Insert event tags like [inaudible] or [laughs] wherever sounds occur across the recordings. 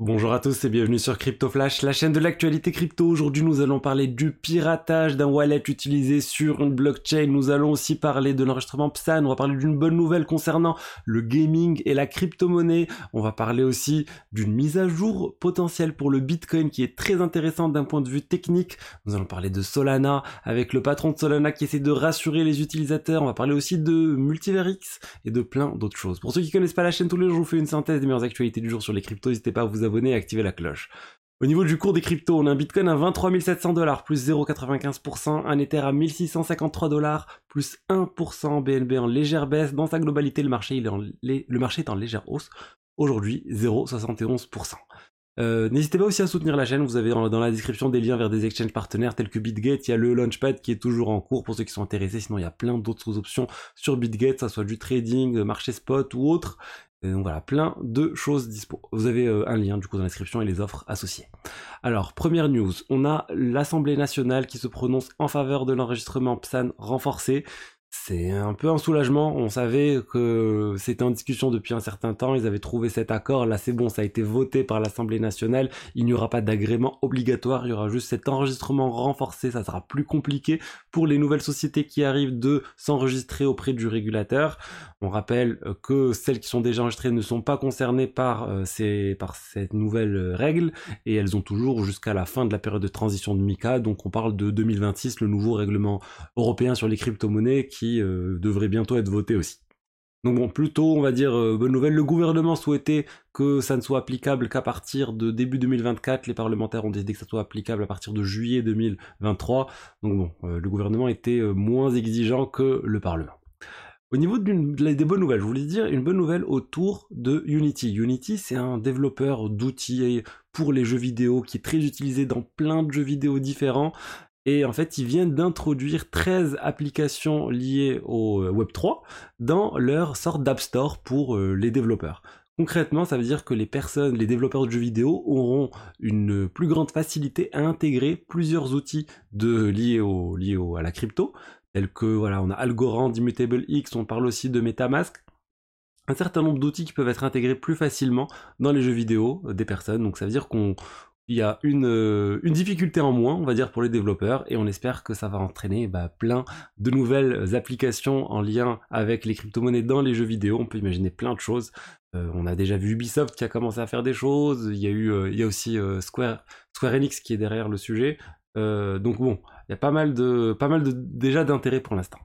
Bonjour à tous et bienvenue sur Crypto Flash, la chaîne de l'actualité crypto. Aujourd'hui, nous allons parler du piratage d'un wallet utilisé sur une blockchain. Nous allons aussi parler de l'enregistrement PSAN. On va parler d'une bonne nouvelle concernant le gaming et la crypto-monnaie. On va parler aussi d'une mise à jour potentielle pour le Bitcoin qui est très intéressante d'un point de vue technique. Nous allons parler de Solana avec le patron de Solana qui essaie de rassurer les utilisateurs. On va parler aussi de Multiverix et de plein d'autres choses. Pour ceux qui connaissent pas la chaîne tous les jours, je vous fais une synthèse des meilleures actualités du jour sur les cryptos. N'hésitez pas à vous abonner et activer la cloche. Au niveau du cours des cryptos, on a un Bitcoin à 23 700 dollars, plus 0,95%, un Ether à 1653 dollars, plus 1%, BNB en légère baisse. Dans sa globalité, le marché, il est en, le marché est en légère hausse. Aujourd'hui, 0,71%. Euh, N'hésitez pas aussi à soutenir la chaîne, vous avez dans, la description des liens vers des exchanges partenaires tels que BitGate, il y a le Launchpad qui est toujours en cours pour ceux qui sont intéressés, sinon il y a plein d'autres options sur BitGate, ça soit du trading, marché spot ou autre. Donc voilà, plein de choses dispo. Vous avez euh, un lien du coup dans la description et les offres associées. Alors, première news, on a l'Assemblée nationale qui se prononce en faveur de l'enregistrement PSAN renforcé. C'est un peu un soulagement. On savait que c'était en discussion depuis un certain temps. Ils avaient trouvé cet accord. Là, c'est bon, ça a été voté par l'Assemblée nationale. Il n'y aura pas d'agrément obligatoire. Il y aura juste cet enregistrement renforcé. Ça sera plus compliqué pour les nouvelles sociétés qui arrivent de s'enregistrer auprès du régulateur. On rappelle que celles qui sont déjà enregistrées ne sont pas concernées par, euh, ces, par cette nouvelle règle et elles ont toujours jusqu'à la fin de la période de transition de MICA. Donc, on parle de 2026, le nouveau règlement européen sur les crypto-monnaies euh, devrait bientôt être voté aussi. Donc bon, plutôt, on va dire, euh, bonne nouvelle, le gouvernement souhaitait que ça ne soit applicable qu'à partir de début 2024, les parlementaires ont décidé que ça soit applicable à partir de juillet 2023, donc bon, euh, le gouvernement était moins exigeant que le Parlement. Au niveau des bonnes nouvelles, je voulais dire une bonne nouvelle autour de Unity. Unity, c'est un développeur d'outils pour les jeux vidéo qui est très utilisé dans plein de jeux vidéo différents. Et en fait, ils viennent d'introduire 13 applications liées au euh, Web3 dans leur sorte d'App Store pour euh, les développeurs. Concrètement, ça veut dire que les personnes, les développeurs de jeux vidéo auront une plus grande facilité à intégrer plusieurs outils liés à la crypto, tels que, voilà, on a Algorand, Immutable X, on parle aussi de Metamask, un certain nombre d'outils qui peuvent être intégrés plus facilement dans les jeux vidéo euh, des personnes. Donc ça veut dire qu'on il y a une, euh, une, difficulté en moins, on va dire, pour les développeurs, et on espère que ça va entraîner bah, plein de nouvelles applications en lien avec les crypto-monnaies dans les jeux vidéo. On peut imaginer plein de choses. Euh, on a déjà vu Ubisoft qui a commencé à faire des choses. Il y a eu, euh, aussi Square, Square Enix qui est derrière le sujet. donc bon, il y a pas mal de, pas mal de déjà d'intérêt pour l'instant.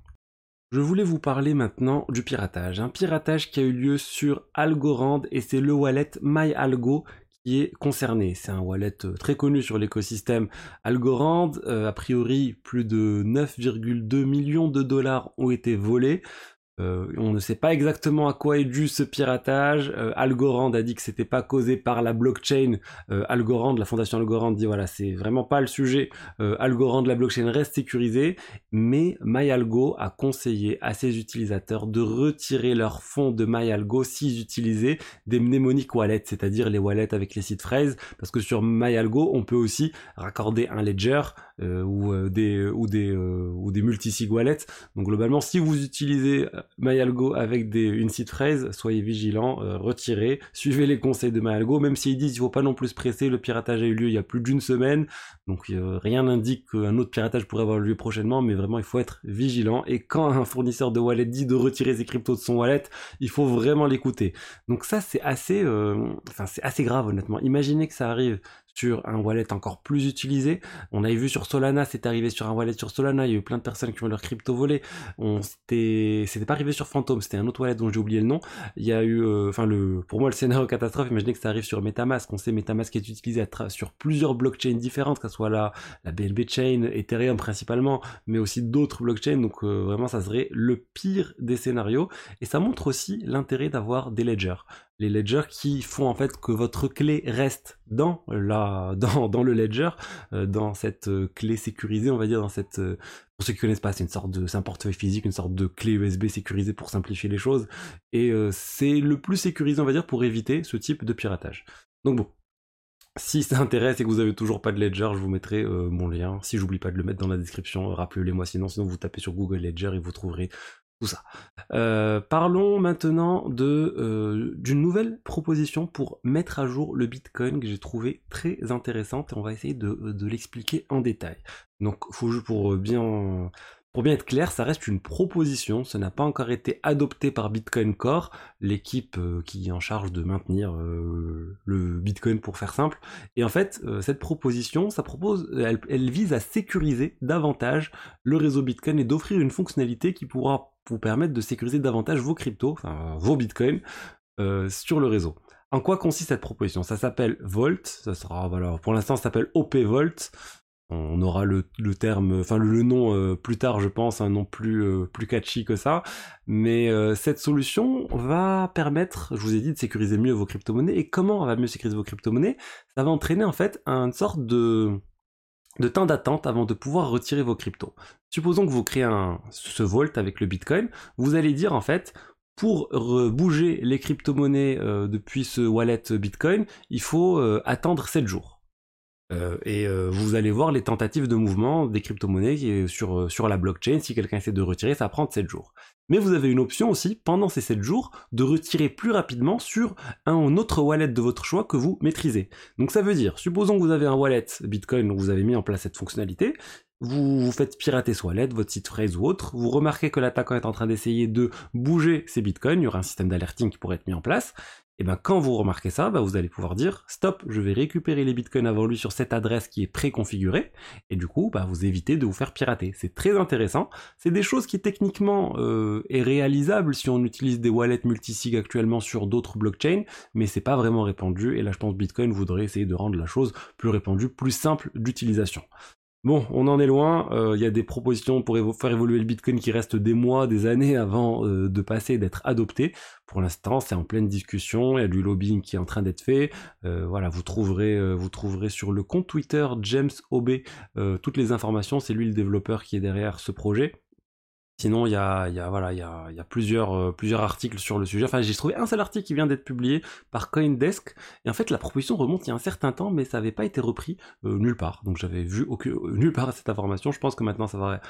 Je voulais vous parler maintenant du piratage. Un piratage qui a eu lieu sur Algorand et c'est le wallet MyAlgo qui est concerné. C'est un wallet euh, très connu sur l'écosystème Algorand. Euh, a priori, plus de 9,2 millions de dollars ont été volés. Euh, on ne sait pas exactement à quoi est dû ce piratage. Euh, Algorand a dit que c'était pas causé par la blockchain. Euh, Algorand, la fondation Algorand dit voilà, c'est vraiment pas le sujet. Algorand, la blockchain reste sécurisée, mais MyAlgo a conseillé à ses utilisateurs de retirer leurs fonds de MyAlgo s'ils utilisaient des mnémoniques wallets, c'est-à-dire les wallets avec les sites phrases, parce que sur MyAlgo, on peut aussi raccorder un ledger ou des ou des ou des multisig wallets. Donc globalement, si vous utilisez MyAlgo avec des, une site phrase, soyez vigilants, euh, retirez, suivez les conseils de MyAlgo, même s'ils disent qu'il faut pas non plus se presser, le piratage a eu lieu il y a plus d'une semaine, donc euh, rien n'indique qu'un autre piratage pourrait avoir lieu prochainement, mais vraiment il faut être vigilant, et quand un fournisseur de wallet dit de retirer ses cryptos de son wallet, il faut vraiment l'écouter. Donc ça c'est assez, euh, c'est assez grave honnêtement. Imaginez que ça arrive sur un wallet encore plus utilisé. On avait vu sur Solana, c'est arrivé sur un wallet sur Solana, il y a eu plein de personnes qui ont leur crypto volé. On c'était pas arrivé sur Phantom, c'était un autre wallet dont j'ai oublié le nom. Il y a eu euh, enfin le pour moi le scénario catastrophe, imaginez que ça arrive sur MetaMask. On sait MetaMask est utilisé sur plusieurs blockchains différentes, que ce soit la la BNB chain, Ethereum principalement, mais aussi d'autres blockchains. Donc euh, vraiment ça serait le pire des scénarios et ça montre aussi l'intérêt d'avoir des ledgers les ledgers qui font en fait que votre clé reste dans la [laughs] dans, le ledger euh, dans cette euh, clé sécurisée on va dire dans cette euh, pour ceux qui connaissent pas c'est une sorte de c'est un portefeuille physique une sorte de clé USB sécurisée pour simplifier les choses. Et c'est le plus sécurisé on va dire pour éviter ce type de piratage. Donc bon si ça intéresse et que vous avez toujours pas de Ledger, je vous mettrai mon lien. Si j'oublie pas de le mettre dans la description, rappelez-les moi sinon, sinon vous tapez sur Google Ledger et vous trouverez ça. Euh, parlons maintenant de euh, d'une nouvelle proposition pour mettre à jour le Bitcoin que j'ai trouvé très intéressante et on va essayer de, de l'expliquer en détail. Donc, faut pour bien pour bien être clair, ça reste une proposition, ça n'a pas encore été adopté par Bitcoin Core, l'équipe euh, qui est en charge de maintenir euh, le Bitcoin pour faire simple. Et en fait, euh, cette proposition, ça propose, elle, vise à sécuriser davantage le réseau Bitcoin et d'offrir une fonctionnalité qui pourra vous permettre de sécuriser davantage vos cryptos, enfin vos Bitcoins, sur le réseau. En quoi consiste cette proposition? Ça s'appelle Volt, ça sera, voilà, pour l'instant ça s'appelle OP Volt. On aura le, terme, enfin le, nom euh, plus tard, je pense, un nom plus euh, plus catchy que ça. Mais euh, cette solution va permettre, je vous ai dit, de sécuriser mieux vos crypto-monnaies. Et comment on va mieux sécuriser vos crypto-monnaies? Ça va entraîner en fait une sorte de de temps d'attente avant de pouvoir retirer vos cryptos. Supposons que vous créez un, ce Vault avec le Bitcoin, vous allez dire en fait, pour bouger les crypto-monnaies depuis ce wallet Bitcoin, il faut attendre 7 jours. Euh, et euh, vous allez voir les tentatives de mouvement des crypto-monnaies sur, euh, sur la blockchain. Si quelqu'un essaie de retirer, ça prend 7 jours. Mais vous avez une option aussi, pendant ces 7 jours, de retirer plus rapidement sur un autre wallet de votre choix que vous maîtrisez. Donc ça veut dire, supposons que vous avez un wallet Bitcoin où vous avez mis en place cette fonctionnalité, vous, vous faites pirater ce wallet, votre site phrase ou autre, vous remarquez que l'attaquant est en train d'essayer de bouger ses bitcoins, il y aura un système d'alerting qui pourrait être mis en place, et bien quand vous remarquez ça, bah, vous allez pouvoir dire stop, je vais récupérer les bitcoins avant lui sur cette adresse qui est préconfigurée, et du coup bah, vous évitez de vous faire pirater. C'est très intéressant. C'est des choses qui techniquement euh, est réalisable si on utilise des wallets multisig actuellement sur d'autres blockchains, mais c'est pas vraiment répandu, et là je pense Bitcoin voudrait essayer de rendre la chose plus répandue, plus simple d'utilisation. Bon, on en est loin. Il euh, y a des propositions pour faire évoluer le Bitcoin qui restent des mois, des années avant euh, de passer, d'être adopté. Pour l'instant, c'est en pleine discussion. Il y a du lobbying qui est en train d'être fait. Euh, voilà, vous trouverez, sur le compte Twitter James OB toutes les informations. C'est lui le développeur qui est derrière ce projet. Sinon, il y a, plusieurs, articles sur le sujet. Enfin, j'ai trouvé un seul article qui vient d'être publié par CoinDesk. Et en fait, la proposition remonte il y a un certain temps, mais ça n'avait pas été repris euh, nulle part. Donc, j'avais vu euh, nulle part cette information. Je pense que maintenant, ça va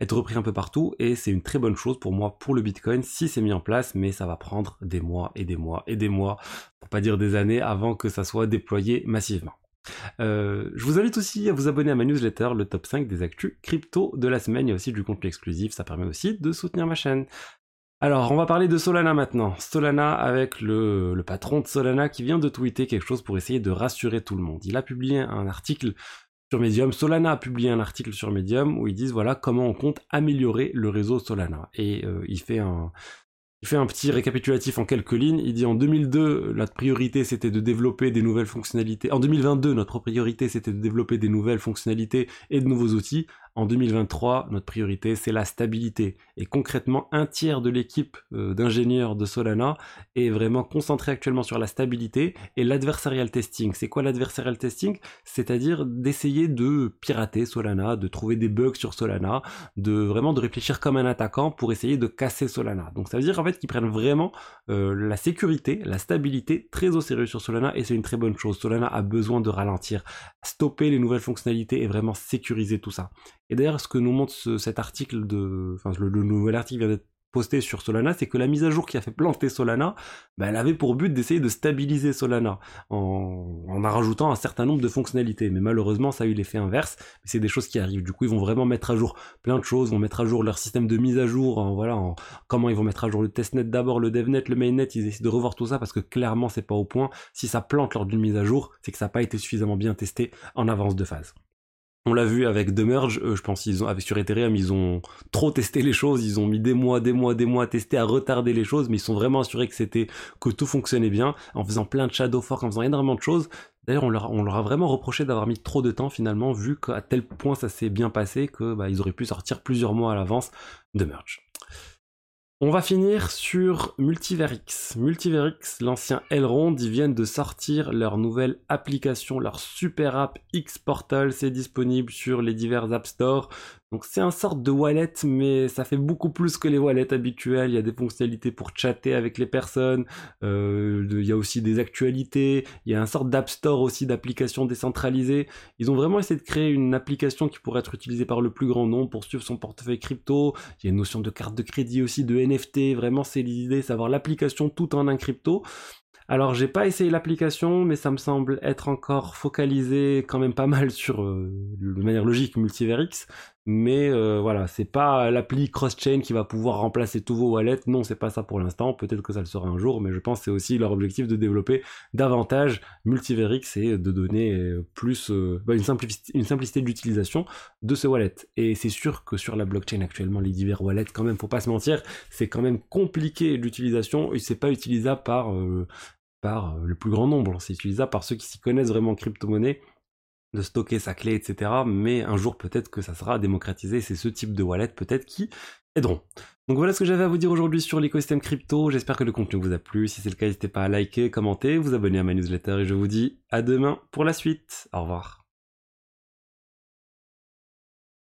être repris un peu partout. Et c'est une très bonne chose pour moi, pour le Bitcoin, si c'est mis en place. Mais ça va prendre des mois et des mois et des mois, pour pas dire des années, avant que ça soit déployé massivement. Euh, je vous invite aussi à vous abonner à ma newsletter, le top 5 des actus crypto de la semaine. Il y a aussi du contenu exclusif, ça permet aussi de soutenir ma chaîne. Alors, on va parler de Solana maintenant. Solana avec le, patron de Solana qui vient de tweeter quelque chose pour essayer de rassurer tout le monde. Il a publié un article sur Medium. Solana a publié un article sur Medium où ils disent voilà comment on compte améliorer le réseau Solana. Et euh, il fait un, il fait un petit récapitulatif en quelques lignes. Il dit en 2002, notre priorité c'était de développer des nouvelles fonctionnalités. En 2022, notre priorité c'était de développer des nouvelles fonctionnalités et de nouveaux outils. En 2023, notre priorité, c'est la stabilité. Et concrètement, un tiers de l'équipe euh, d'ingénieurs de Solana est vraiment concentré actuellement sur la stabilité et l'adversarial testing. C'est quoi l'adversarial testing? C'est-à-dire d'essayer de pirater Solana, de trouver des bugs sur Solana, de vraiment de réfléchir comme un attaquant pour essayer de casser Solana. Donc ça veut dire en fait qu'ils prennent vraiment euh, la sécurité, la stabilité très au sérieux sur Solana et c'est une très bonne chose. Solana a besoin de ralentir, stopper les nouvelles fonctionnalités et vraiment sécuriser tout ça. Et d'ailleurs, ce que nous montre cet article le, nouvel article vient d'être posté sur Solana, c'est que la mise à jour qui a fait planter Solana, bah, elle avait pour but d'essayer de stabiliser Solana en, en rajoutant un certain nombre de fonctionnalités. Mais malheureusement, ça a eu l'effet inverse. C'est des choses qui arrivent. Du coup, ils vont vraiment mettre à jour plein de choses, vont mettre à jour leur système de mise à jour, voilà, en, comment ils vont mettre à jour le testnet d'abord, le devnet, le mainnet. Ils essaient de revoir tout ça parce que clairement, c'est pas au point. Si ça plante lors d'une mise à jour, c'est que ça n'a pas été suffisamment bien testé en avance de phase. On l'a vu avec The Merge, je pense qu'ils ont avec sur Ethereum, ils ont trop testé les choses, ils ont mis des mois, des mois, des mois à tester, à retarder les choses, mais ils sont vraiment assurés que c'était que tout fonctionnait bien, en faisant plein de shadow fork, en faisant énormément de choses. D'ailleurs, on leur, a vraiment reproché d'avoir mis trop de temps finalement, vu qu'à tel point ça s'est bien passé que bah, auraient pu sortir plusieurs mois à l'avance de Merge. On va finir sur Multiverix. Multiverix, l'ancien Elrond, ils viennent de sortir leur nouvelle application, leur super app X Portal. C'est disponible sur les divers App Store. Donc c'est un sorte de wallet, mais ça fait beaucoup plus que les wallets habituels. Il y a des fonctionnalités pour chatter avec les personnes, euh, il y a aussi des actualités, il y a un sorte d'app store aussi d'applications décentralisées. Ils ont vraiment essayé de créer une application qui pourrait être utilisée par le plus grand nombre pour suivre son portefeuille crypto. Il y a une notion de carte de crédit aussi, de NFT. Vraiment, c'est l'idée, savoir l'application tout en un crypto. Alors j'ai pas essayé l'application, mais ça me semble être encore focalisé quand même pas mal sur, euh, de manière logique, Multiverix. Mais euh, voilà, c'est pas l'appli cross-chain qui va pouvoir remplacer tous vos wallets. Non, c'est pas ça pour l'instant. Peut-être que ça le sera un jour, mais je pense que c'est aussi leur objectif de développer davantage Multiverix et de donner euh, plus bah, une, simplicité, d'utilisation de ce wallet. Et c'est sûr que sur la blockchain actuellement, les divers wallets, quand même, faut pas se mentir, c'est quand même compliqué d'utilisation et c'est pas utilisable par par euh, le plus grand nombre. C'est utilisable par ceux qui s'y connaissent vraiment en crypto-monnaie, de stocker sa clé, etc. Mais un jour, peut-être que ça sera démocratisé. C'est ce type de wallet, peut-être, qui aideront. Donc voilà ce que j'avais à vous dire aujourd'hui sur l'écosystème crypto. J'espère que le contenu vous a plu. Si c'est le cas, n'hésitez pas à liker, commenter, vous abonner à ma newsletter et je vous dis à demain pour la suite. Au revoir.